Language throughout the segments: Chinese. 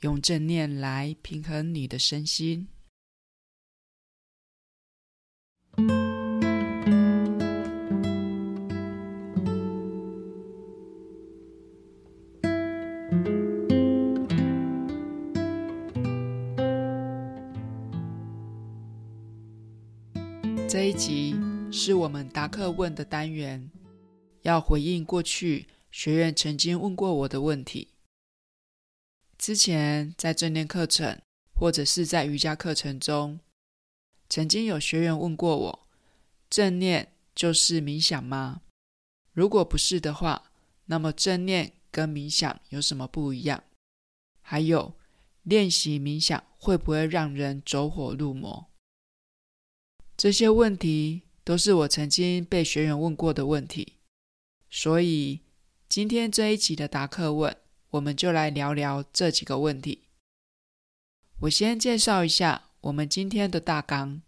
用正念来平衡你的身心。这一集是我们答课问的单元，要回应过去学员曾经问过我的问题。之前在正念课程或者是在瑜伽课程中，曾经有学员问过我：正念就是冥想吗？如果不是的话，那么正念跟冥想有什么不一样？还有，练习冥想会不会让人走火入魔？这些问题都是我曾经被学员问过的问题，所以今天这一集的答课问。我们就来聊聊这几个问题。我先介绍一下我们今天的大纲。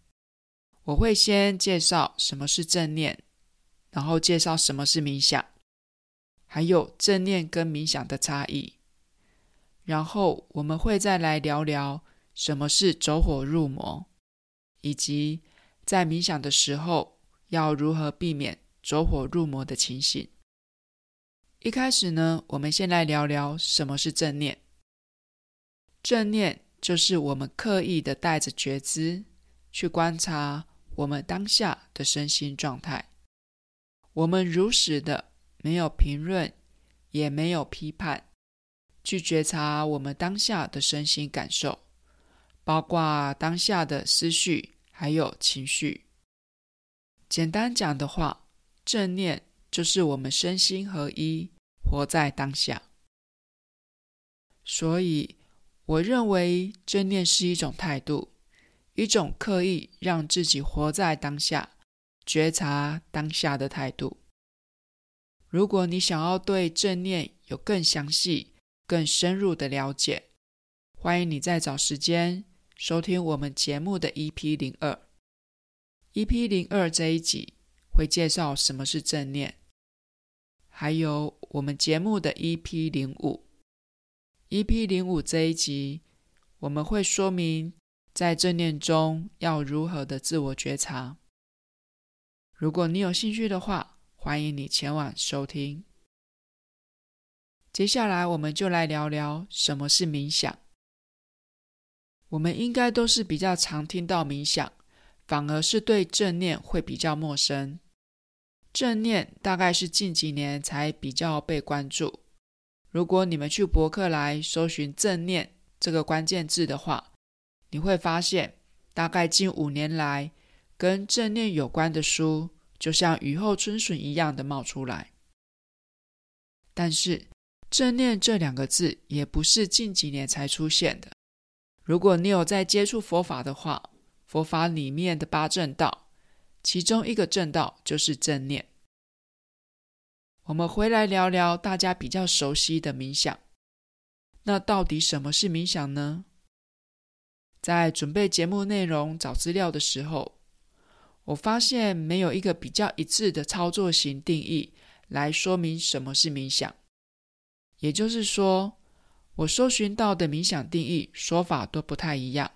我会先介绍什么是正念，然后介绍什么是冥想，还有正念跟冥想的差异。然后我们会再来聊聊什么是走火入魔，以及在冥想的时候要如何避免走火入魔的情形。一开始呢，我们先来聊聊什么是正念。正念就是我们刻意的带着觉知去观察我们当下的身心状态。我们如实的，没有评论，也没有批判，去觉察我们当下的身心感受，包括当下的思绪还有情绪。简单讲的话，正念。就是我们身心合一，活在当下。所以，我认为正念是一种态度，一种刻意让自己活在当下、觉察当下的态度。如果你想要对正念有更详细、更深入的了解，欢迎你再找时间收听我们节目的 EP 零二。EP 零二这一集会介绍什么是正念。还有我们节目的 EP 零五，EP 零五这一集，我们会说明在正念中要如何的自我觉察。如果你有兴趣的话，欢迎你前往收听。接下来，我们就来聊聊什么是冥想。我们应该都是比较常听到冥想，反而是对正念会比较陌生。正念大概是近几年才比较被关注。如果你们去博客来搜寻“正念”这个关键字的话，你会发现，大概近五年来，跟正念有关的书就像雨后春笋一样的冒出来。但是，正念这两个字也不是近几年才出现的。如果你有在接触佛法的话，佛法里面的八正道。其中一个正道就是正念。我们回来聊聊大家比较熟悉的冥想。那到底什么是冥想呢？在准备节目内容、找资料的时候，我发现没有一个比较一致的操作型定义来说明什么是冥想。也就是说，我搜寻到的冥想定义说法都不太一样。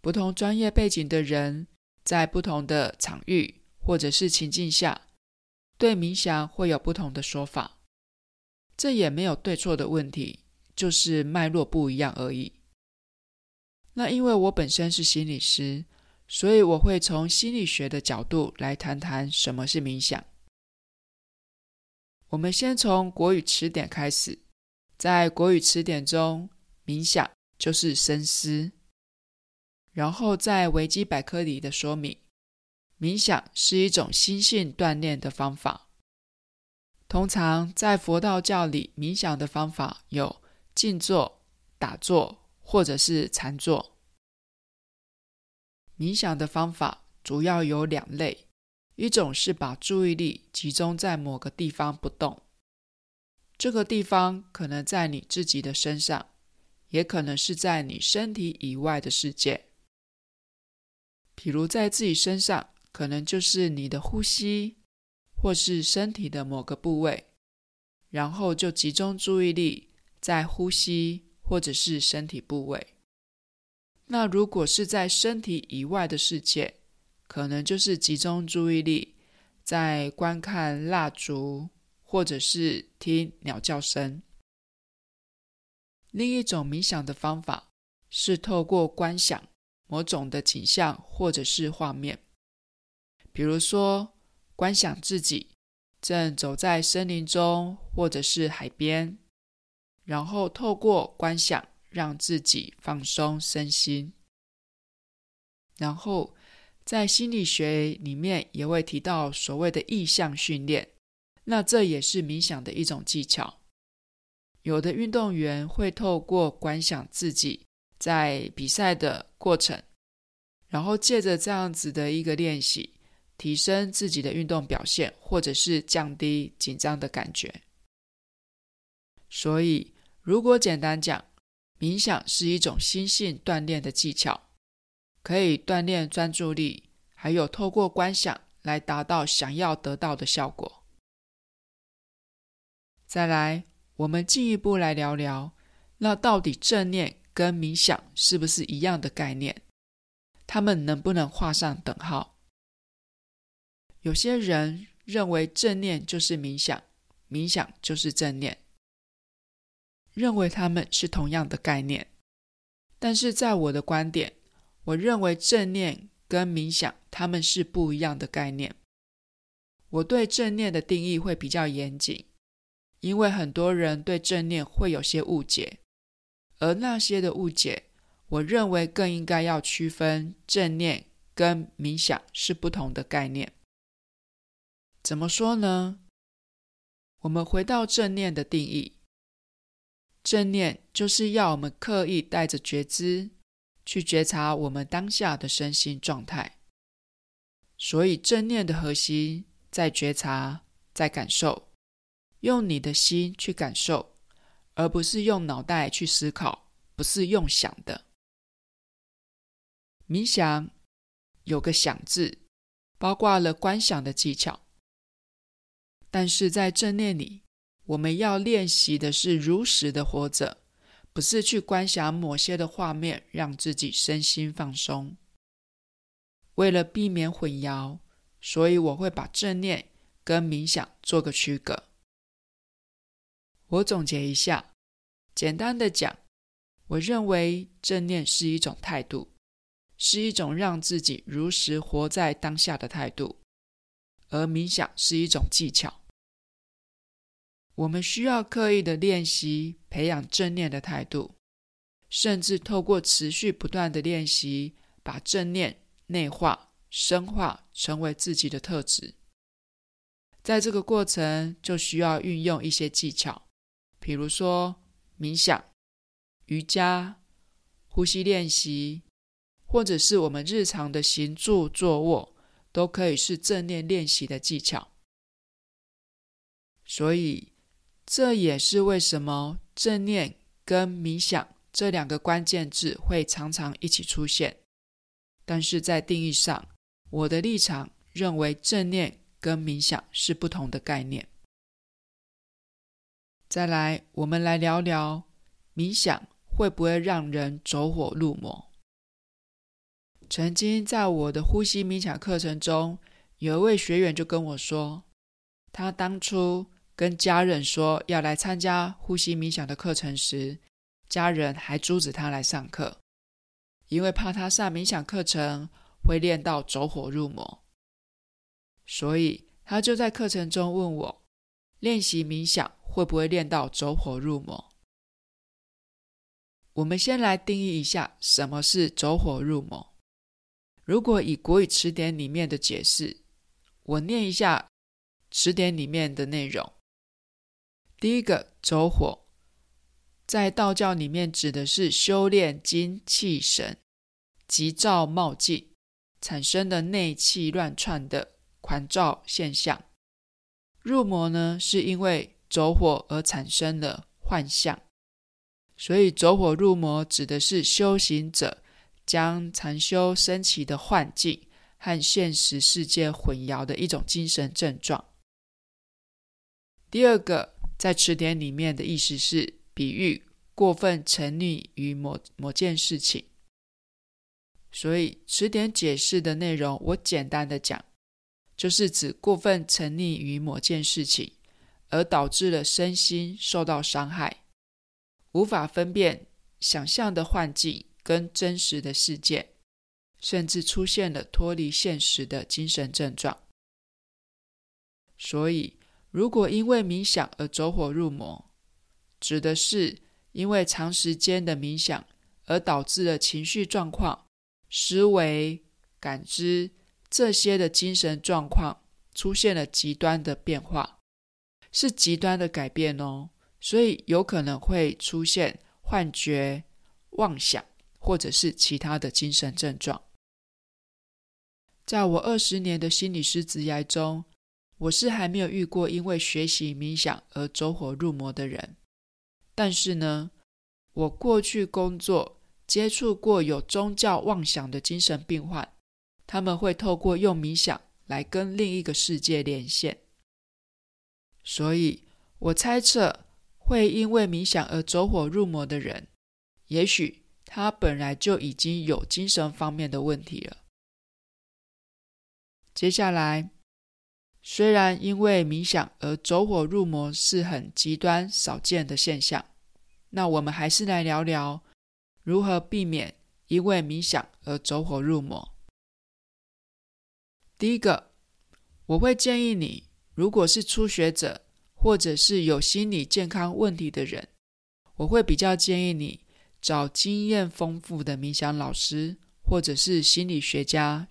不同专业背景的人，在不同的场域或者是情境下，对冥想会有不同的说法。这也没有对错的问题，就是脉络不一样而已。那因为我本身是心理师，所以我会从心理学的角度来谈谈什么是冥想。我们先从国语词典开始，在国语词典中，冥想就是深思。然后在维基百科里的说明，冥想是一种心性锻炼的方法。通常在佛道教里，冥想的方法有静坐、打坐或者是禅坐。冥想的方法主要有两类，一种是把注意力集中在某个地方不动，这个地方可能在你自己的身上，也可能是在你身体以外的世界。比如在自己身上，可能就是你的呼吸，或是身体的某个部位，然后就集中注意力在呼吸或者是身体部位。那如果是在身体以外的世界，可能就是集中注意力在观看蜡烛，或者是听鸟叫声。另一种冥想的方法是透过观想。某种的景象或者是画面，比如说观想自己正走在森林中，或者是海边，然后透过观想让自己放松身心。然后在心理学里面也会提到所谓的意象训练，那这也是冥想的一种技巧。有的运动员会透过观想自己。在比赛的过程，然后借着这样子的一个练习，提升自己的运动表现，或者是降低紧张的感觉。所以，如果简单讲，冥想是一种心性锻炼的技巧，可以锻炼专注力，还有透过观想来达到想要得到的效果。再来，我们进一步来聊聊，那到底正念跟冥想是不是一样的概念？他们能不能画上等号？有些人认为正念就是冥想，冥想就是正念，认为他们是同样的概念。但是在我的观点，我认为正念跟冥想他们是不一样的概念。我对正念的定义会比较严谨，因为很多人对正念会有些误解。而那些的误解，我认为更应该要区分正念跟冥想是不同的概念。怎么说呢？我们回到正念的定义，正念就是要我们刻意带着觉知去觉察我们当下的身心状态。所以正念的核心在觉察，在感受，用你的心去感受。而不是用脑袋去思考，不是用想的。冥想有个想字，包括了观想的技巧。但是在正念里，我们要练习的是如实的活着，不是去观想某些的画面，让自己身心放松。为了避免混淆，所以我会把正念跟冥想做个区隔。我总结一下，简单的讲，我认为正念是一种态度，是一种让自己如实活在当下的态度，而冥想是一种技巧。我们需要刻意的练习，培养正念的态度，甚至透过持续不断的练习，把正念内化、深化，成为自己的特质。在这个过程，就需要运用一些技巧。比如说冥想、瑜伽、呼吸练习，或者是我们日常的行住坐卧，都可以是正念练习的技巧。所以，这也是为什么正念跟冥想这两个关键字会常常一起出现。但是在定义上，我的立场认为正念跟冥想是不同的概念。再来，我们来聊聊冥想会不会让人走火入魔？曾经在我的呼吸冥想课程中，有一位学员就跟我说，他当初跟家人说要来参加呼吸冥想的课程时，家人还阻止他来上课，因为怕他上冥想课程会练到走火入魔，所以他就在课程中问我练习冥想。会不会练到走火入魔？我们先来定义一下什么是走火入魔。如果以国语词典里面的解释，我念一下词典里面的内容。第一个走火，在道教里面指的是修炼精气神，急躁冒进，产生的内气乱窜的狂躁现象。入魔呢，是因为走火而产生的幻象。所以走火入魔指的是修行者将禅修升起的幻境和现实世界混淆的一种精神症状。第二个，在词典里面的意思是比喻过分沉溺于某某件事情。所以词典解释的内容，我简单的讲，就是指过分沉溺于某件事情，而导致了身心受到伤害，无法分辨想象的幻境跟真实的世界，甚至出现了脱离现实的精神症状。所以，如果因为冥想而走火入魔，指的是因为长时间的冥想而导致了情绪状况、思维、感知这些的精神状况出现了极端的变化，是极端的改变哦。所以有可能会出现幻觉、妄想，或者是其他的精神症状。在我二十年的心理师职涯中，我是还没有遇过因为学习冥想而走火入魔的人，但是呢，我过去工作接触过有宗教妄想的精神病患，他们会透过用冥想来跟另一个世界连线。所以我猜测，会因为冥想而走火入魔的人，也许他本来就已经有精神方面的问题了。接下来。虽然因为冥想而走火入魔是很极端少见的现象，那我们还是来聊聊如何避免因为冥想而走火入魔。第一个，我会建议你，如果是初学者或者是有心理健康问题的人，我会比较建议你找经验丰富的冥想老师或者是心理学家。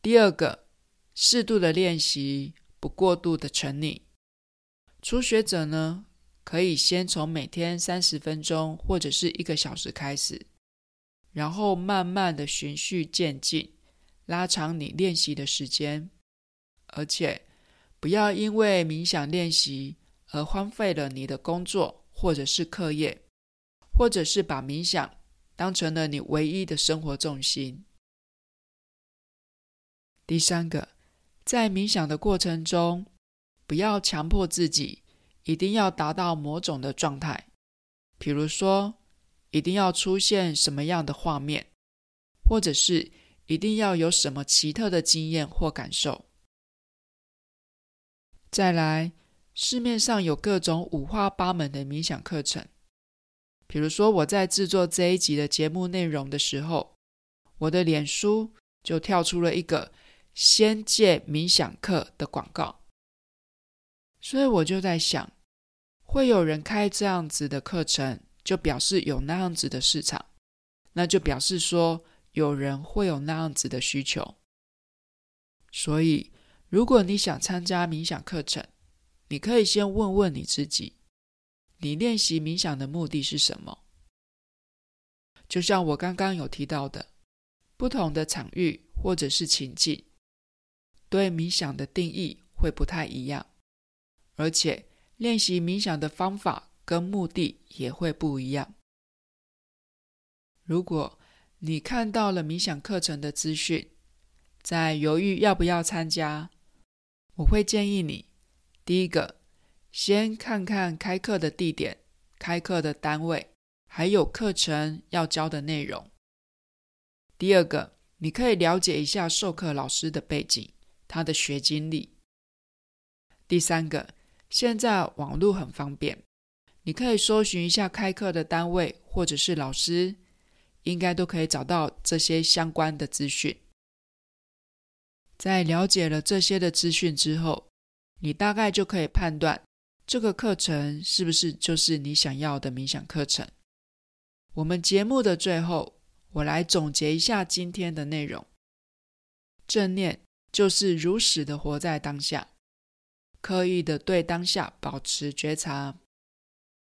第二个。适度的练习，不过度的沉溺。初学者呢，可以先从每天三十分钟或者是一个小时开始，然后慢慢的循序渐进，拉长你练习的时间。而且，不要因为冥想练习而荒废了你的工作或者是课业，或者是把冥想当成了你唯一的生活重心。第三个。在冥想的过程中，不要强迫自己一定要达到某种的状态，比如说一定要出现什么样的画面，或者是一定要有什么奇特的经验或感受。再来，市面上有各种五花八门的冥想课程，比如说我在制作这一集的节目内容的时候，我的脸书就跳出了一个。仙界冥想课的广告，所以我就在想，会有人开这样子的课程，就表示有那样子的市场，那就表示说有人会有那样子的需求。所以，如果你想参加冥想课程，你可以先问问你自己，你练习冥想的目的是什么？就像我刚刚有提到的，不同的场域或者是情境。对冥想的定义会不太一样，而且练习冥想的方法跟目的也会不一样。如果你看到了冥想课程的资讯，在犹豫要不要参加，我会建议你：第一个，先看看开课的地点、开课的单位，还有课程要教的内容；第二个，你可以了解一下授课老师的背景。他的学经历。第三个，现在网络很方便，你可以搜寻一下开课的单位或者是老师，应该都可以找到这些相关的资讯。在了解了这些的资讯之后，你大概就可以判断这个课程是不是就是你想要的冥想课程。我们节目的最后，我来总结一下今天的内容：正念。就是如实的活在当下，刻意的对当下保持觉察。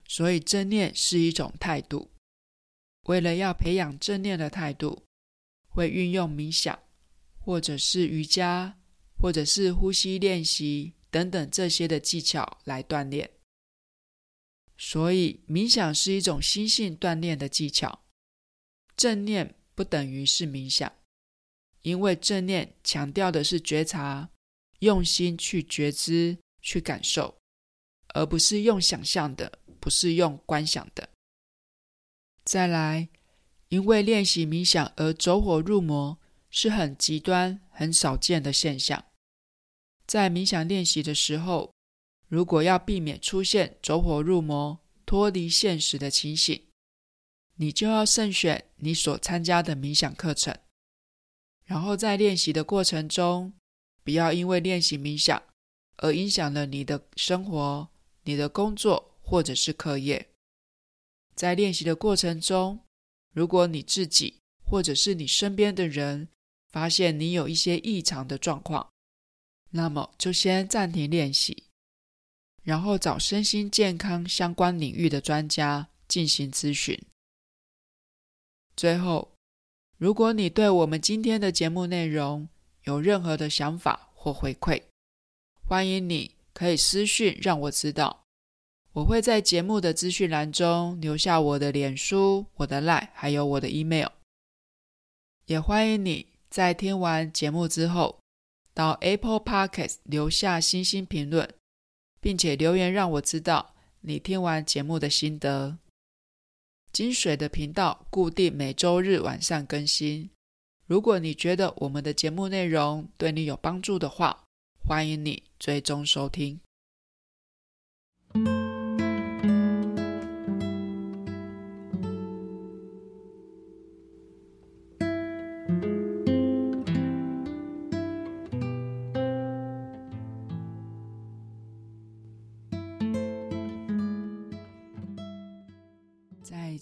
所以正念是一种态度。为了要培养正念的态度，会运用冥想，或者是瑜伽，或者是呼吸练习等等这些的技巧来锻炼。所以，冥想是一种心性锻炼的技巧。正念不等于是冥想，因为正念强调的是觉察，用心去觉知、去感受，而不是用想象的，不是用观想的。再来，因为练习冥想而走火入魔是很极端、很少见的现象。在冥想练习的时候，如果要避免出现走火入魔、脱离现实的情形，你就要慎选你所参加的冥想课程，然后在练习的过程中，不要因为练习冥想而影响了你的生活、你的工作或者是课业。在练习的过程中，如果你自己或者是你身边的人发现你有一些异常的状况，那么就先暂停练习，然后找身心健康相关领域的专家进行咨询。最后，如果你对我们今天的节目内容有任何的想法或回馈，欢迎你可以私讯让我知道。我会在节目的资讯栏中留下我的脸书、我的 LINE，还有我的 email。也欢迎你在听完节目之后，到 Apple Podcast 留下星星评论，并且留言让我知道你听完节目的心得。金水的频道固定每周日晚上更新。如果你觉得我们的节目内容对你有帮助的话，欢迎你追踪收听。